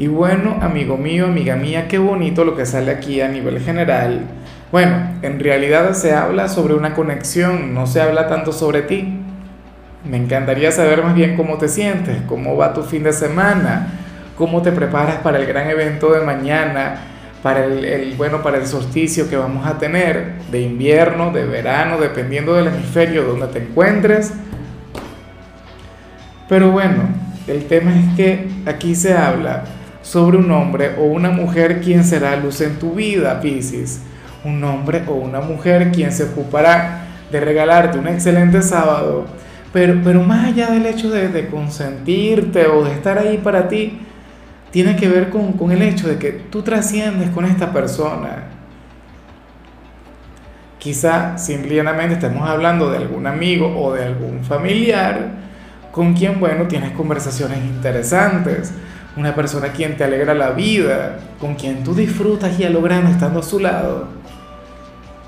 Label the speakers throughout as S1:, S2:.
S1: Y bueno, amigo mío, amiga mía, qué bonito lo que sale aquí a nivel general. Bueno, en realidad se habla sobre una conexión, no se habla tanto sobre ti. Me encantaría saber más bien cómo te sientes, cómo va tu fin de semana, cómo te preparas para el gran evento de mañana, para el, bueno, para el solsticio que vamos a tener de invierno, de verano, dependiendo del hemisferio donde te encuentres. Pero bueno, el tema es que aquí se habla sobre un hombre o una mujer quien será luz en tu vida, Piscis. Un hombre o una mujer quien se ocupará de regalarte un excelente sábado, pero, pero más allá del hecho de, consentirte o de estar ahí para ti, tiene que ver con, con el hecho de que tú trasciendes con esta persona. Quizá simplemente estemos hablando de algún amigo o de algún familiar con quien, bueno, tienes conversaciones interesantes una persona quien te alegra la vida, con quien tú disfrutas y a lo estando a su lado.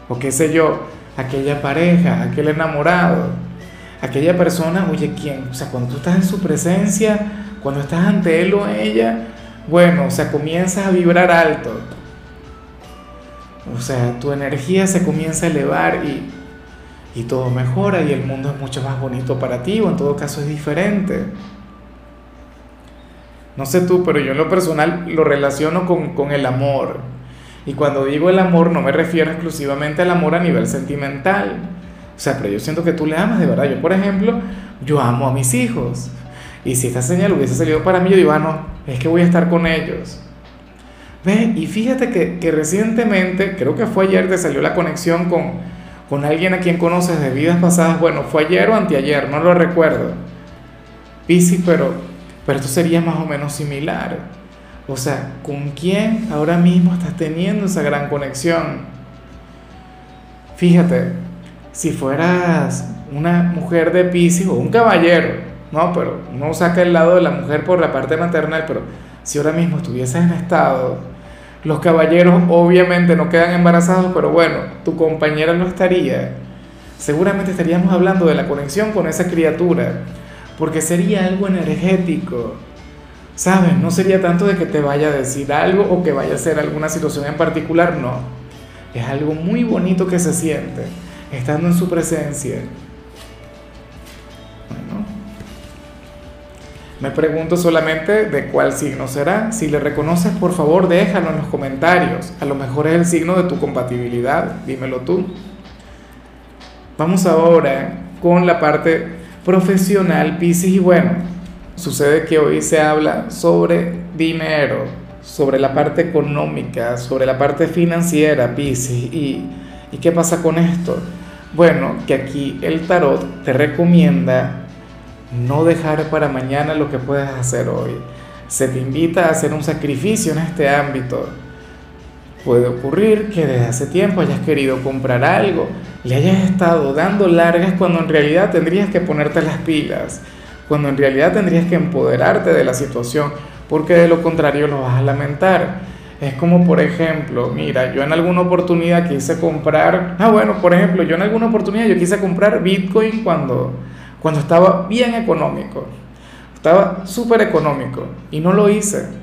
S1: O qué sé yo, aquella pareja, aquel enamorado, aquella persona, oye, quien, o sea, cuando tú estás en su presencia, cuando estás ante él o ella, bueno, o sea, comienzas a vibrar alto. O sea, tu energía se comienza a elevar y, y todo mejora y el mundo es mucho más bonito para ti o en todo caso es diferente. No sé tú, pero yo en lo personal lo relaciono con, el amor. Y cuando digo el amor no me refiero exclusivamente al amor a nivel sentimental. O sea, pero yo siento que tú le amas de verdad. Yo, por ejemplo, yo amo a mis hijos. Y si esta señal hubiese salido para mí, yo digo, ah, no, es que voy a estar con ellos. Ve, y fíjate que, recientemente, creo que fue ayer, te salió la conexión con, con alguien a quien conoces de vidas pasadas. Bueno, fue ayer o anteayer, no lo recuerdo. Pisi, pero pero esto sería más o menos similar. O sea, ¿con quién ahora mismo estás teniendo esa gran conexión? Fíjate, si fueras una mujer de Pisces o un caballero, no, pero no saca el lado de la mujer por la parte maternal, pero si ahora mismo estuvieses en estado, los caballeros obviamente no quedan embarazados, pero bueno, tu compañera no estaría. Seguramente estaríamos hablando de la conexión con esa criatura porque sería algo energético. ¿Sabes? No sería tanto de que te vaya a decir algo o que vaya a ser alguna situación en particular, no. Es algo muy bonito que se siente estando en su presencia. Bueno, me pregunto solamente de cuál signo será. Si le reconoces, por favor, déjalo en los comentarios. A lo mejor es el signo de tu compatibilidad, dímelo tú. Vamos ahora con la parte profesional, Pisces, y bueno, sucede que hoy se habla sobre dinero, sobre la parte económica, sobre la parte financiera, Pisces, y, y qué pasa con esto. Bueno, que aquí el tarot te recomienda no dejar para mañana lo que puedes hacer hoy. Se te invita a hacer un sacrificio en este ámbito Puede ocurrir que desde hace tiempo hayas querido comprar algo, le hayas estado dando largas cuando en realidad tendrías que ponerte las pilas, cuando en realidad tendrías que empoderarte de la situación, porque de lo contrario lo vas a lamentar. Es como, por ejemplo, mira, yo en alguna oportunidad quise comprar, ah, bueno, por ejemplo, yo en alguna oportunidad yo quise comprar Bitcoin cuando, cuando estaba bien económico, estaba súper económico y no lo hice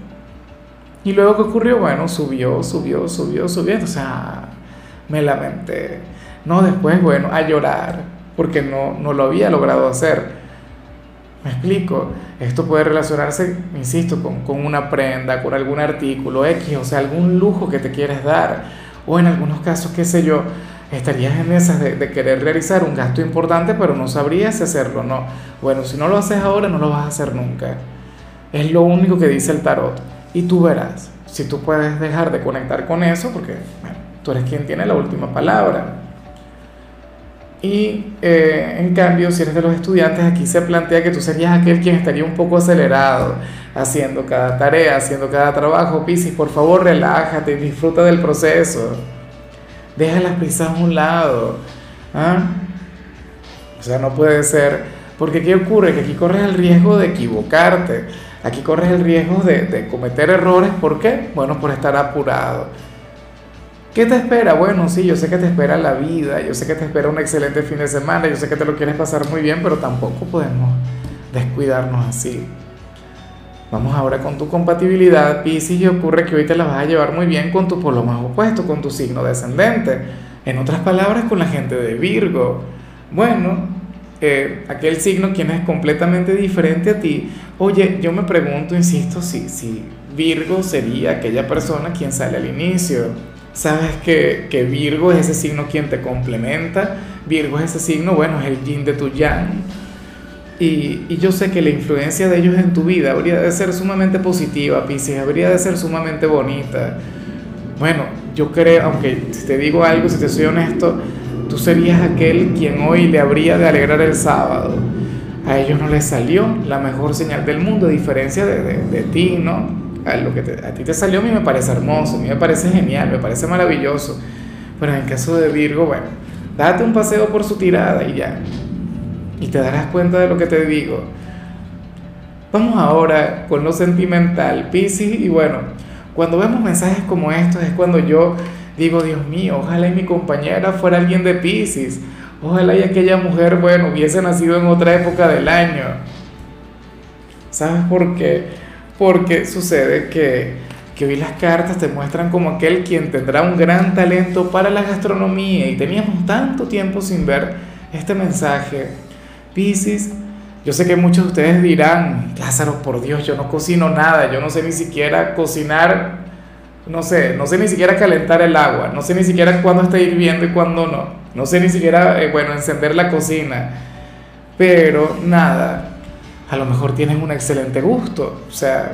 S1: y luego, ¿qué ocurrió? Bueno, subió, subió, subió, subió. O sea, me lamenté. No, después, bueno, a llorar, porque no, no lo había logrado hacer. Me explico, esto puede relacionarse, insisto, con, con, una prenda, con algún artículo X, o sea, algún lujo que te quieres dar, o en algunos casos, qué sé yo, estarías en esas de, querer realizar un gasto importante, pero no sabrías hacerlo no. Bueno, si no lo haces ahora, no lo vas a hacer nunca. Es lo único que dice el tarot. Y tú verás si tú puedes dejar de conectar con eso, porque tú eres quien tiene la última palabra. Y eh, en cambio, si eres de los estudiantes, aquí se plantea que tú serías aquel quien estaría un poco acelerado, haciendo cada tarea, haciendo cada trabajo. Piscis, por favor, relájate, disfruta del proceso. Deja las prisas a un lado. ¿ah? O sea, no puede ser. Porque ¿qué ocurre? Que aquí corres el riesgo de equivocarte. Aquí corres el riesgo de, cometer errores. ¿Por qué? Bueno, por estar apurado. ¿Qué te espera? Bueno, sí, yo sé que te espera la vida, yo sé que te espera un excelente fin de semana, yo sé que te lo quieres pasar muy bien, pero tampoco podemos descuidarnos así. Vamos ahora con tu compatibilidad, Pisces, y ocurre que hoy te la vas a llevar muy bien con tu polo más opuesto, con tu signo descendente. En otras palabras, con la gente de Virgo. Bueno, aquel signo quien es completamente diferente a ti. Oye, yo me pregunto, insisto, si, si Virgo sería aquella persona quien sale al inicio Sabes que, que, Virgo es ese signo quien te complementa. Virgo es ese signo, bueno, es el yin de tu yang. Y, y, yo sé que la influencia de ellos en tu vida habría de ser sumamente positiva, Pisces, habría de ser sumamente bonita. Bueno, yo creo, aunque te digo algo, si te soy honesto, tú serías aquel quien hoy le habría de alegrar el sábado. A ellos no les salió la mejor señal del mundo, a diferencia de, de, ti, ¿no? a lo que a ti te salió a mí me parece hermoso, a mí me parece genial, me parece maravilloso. Pero en el caso de Virgo, bueno, date un paseo por su tirada y ya. Y te darás cuenta de lo que te digo. Vamos ahora con lo sentimental, Pisces, y bueno, cuando vemos mensajes como estos es cuando yo digo, Dios mío, ojalá mi compañera fuera alguien de Pisces, ojalá y aquella mujer, bueno, hubiese nacido en otra época del año. ¿Sabes por qué? porque sucede que, que hoy las cartas te muestran como aquel quien tendrá un gran talento para la gastronomía y teníamos tanto tiempo sin ver este mensaje. Piscis, yo sé que muchos de ustedes dirán, Lázaro, por Dios, yo no cocino nada, yo no sé ni siquiera cocinar, no sé, no sé ni siquiera calentar el agua, no sé ni siquiera cuándo está hirviendo y cuándo no, no sé ni siquiera, eh, bueno, encender la cocina, pero nada, a lo mejor tienes un excelente gusto. O sea,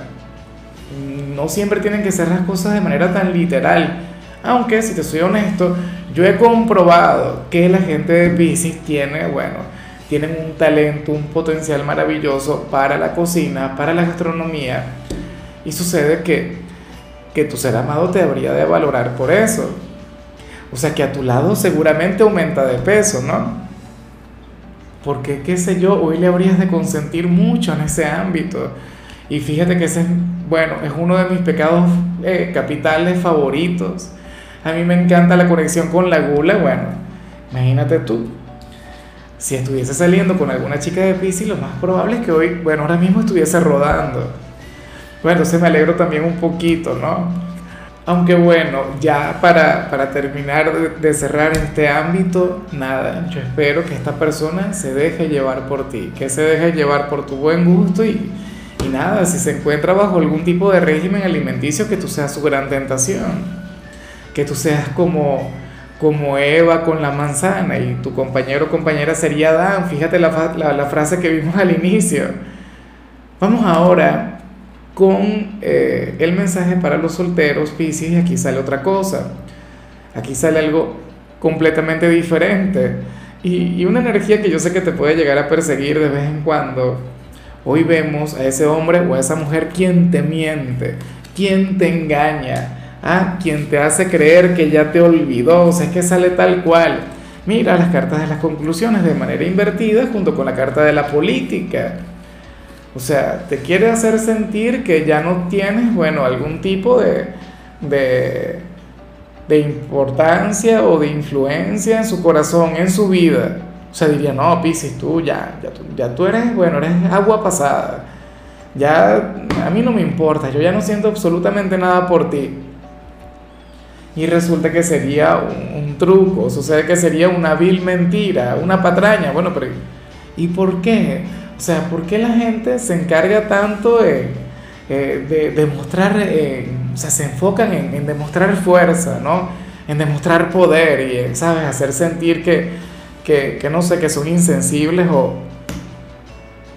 S1: no siempre tienen que ser las cosas de manera tan literal. Aunque, si te soy honesto, yo he comprobado que la gente de Pisces tiene, bueno, tienen un talento, un potencial maravilloso para la cocina, para la gastronomía. Y sucede que, que tu ser amado te habría de valorar por eso. O sea que a tu lado seguramente aumenta de peso, ¿no? porque qué sé yo, hoy le habrías de consentir mucho en ese ámbito. Y fíjate que ese es, bueno, es uno de mis pecados eh, capitales favoritos. A mí me encanta la conexión con la gula, bueno, imagínate tú. Si estuviese saliendo con alguna chica de Pisces, lo más probable es que hoy, bueno, ahora mismo estuviese rodando. Bueno, entonces me alegro también un poquito, ¿no? Aunque bueno, ya para, para terminar de, cerrar este ámbito, nada, yo espero que esta persona se deje llevar por ti, que se deje llevar por tu buen gusto y, y nada, si se encuentra bajo algún tipo de régimen alimenticio, que tú seas su gran tentación, que tú seas como, como Eva con la manzana y tu compañero o compañera sería Adán, fíjate la, la, la frase que vimos al inicio. Vamos ahora con eh, el mensaje para los solteros, Pisces, y aquí sale otra cosa. Aquí sale algo completamente diferente. Y, y, una energía que yo sé que te puede llegar a perseguir de vez en cuando. Hoy vemos a ese hombre o a esa mujer quien te miente, quien te engaña, ah, quien te hace creer que ya te olvidó, o sea, es que sale tal cual. Mira las cartas de las conclusiones de manera invertida junto con la carta de la política. O sea, te quiere hacer sentir que ya no tienes, bueno, algún tipo de, de, de importancia o de influencia en su corazón, en su vida. O sea, diría, no, Piscis, tú ya, ya, ya tú eres, bueno, eres agua pasada. Ya a mí no me importa, yo ya no siento absolutamente nada por ti. Y resulta que sería un, un truco, sucede que sería una vil mentira, una patraña. Bueno, pero ¿y por qué? O sea, ¿por qué la gente se encarga tanto de, eh, demostrar, eh, o sea, se enfocan en, demostrar fuerza, ¿no? En demostrar poder y, en, ¿sabes? Hacer sentir que, que, no sé, que son insensibles o,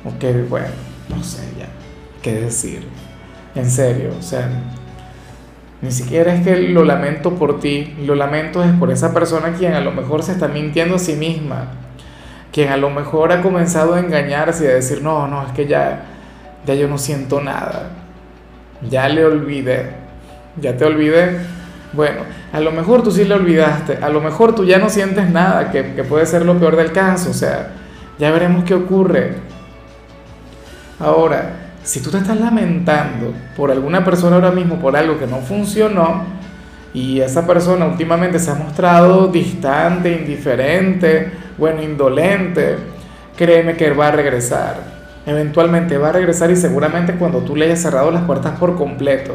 S1: o que, bueno, no sé ya, qué decir. En serio, o sea, ni siquiera es que lo lamento por ti, lo lamento es por esa persona quien a lo mejor se está mintiendo a sí misma quien a lo mejor ha comenzado a engañarse y a decir, no, no, es que ya, ya yo no siento nada, ya le olvidé, ya te olvidé. Bueno, a lo mejor tú sí le olvidaste, a lo mejor tú ya no sientes nada, que, que puede ser lo peor del caso, o sea, ya veremos qué ocurre. Ahora, si tú te estás lamentando por alguna persona ahora mismo, por algo que no funcionó, y esa persona últimamente se ha mostrado distante, indiferente, bueno, indolente, créeme que va a regresar. Eventualmente va a regresar y seguramente cuando tú le hayas cerrado las puertas por completo,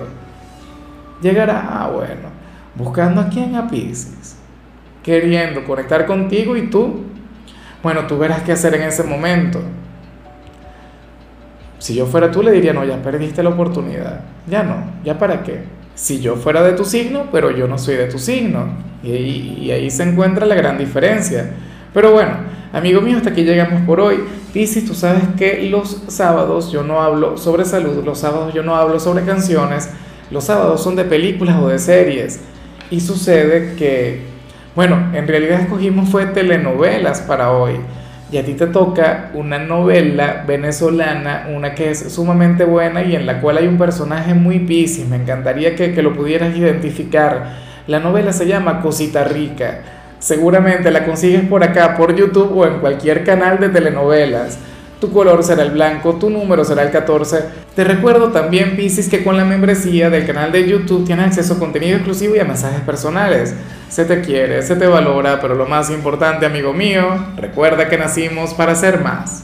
S1: llegará, ah, bueno, buscando a quién a Pisces, queriendo conectar contigo y tú, bueno, tú verás qué hacer en ese momento. Si yo fuera tú, le diría, no, ya perdiste la oportunidad. Ya no, ya para qué. Si yo fuera de tu signo, pero yo no soy de tu signo. Y y ahí se encuentra la gran diferencia. Pero bueno, amigo mío, hasta aquí llegamos por hoy. Piscis, tú sabes que los sábados yo no hablo sobre salud, los sábados yo no hablo sobre canciones, los sábados son de películas o de series. Y sucede que, bueno, en realidad escogimos fue telenovelas para hoy. Y a ti te toca una novela venezolana, una que es sumamente buena y en la cual hay un personaje muy piscis. Me encantaría que, que lo pudieras identificar. La novela se llama Cosita Rica. Seguramente la consigues por acá, por YouTube o en cualquier canal de telenovelas. Tu color será el blanco, tu número será el 14. Te recuerdo también, Piscis, que con la membresía del canal de YouTube tienes acceso a contenido exclusivo y a mensajes personales. Se te quiere, se te valora, pero lo más importante, amigo mío, recuerda que nacimos para ser más.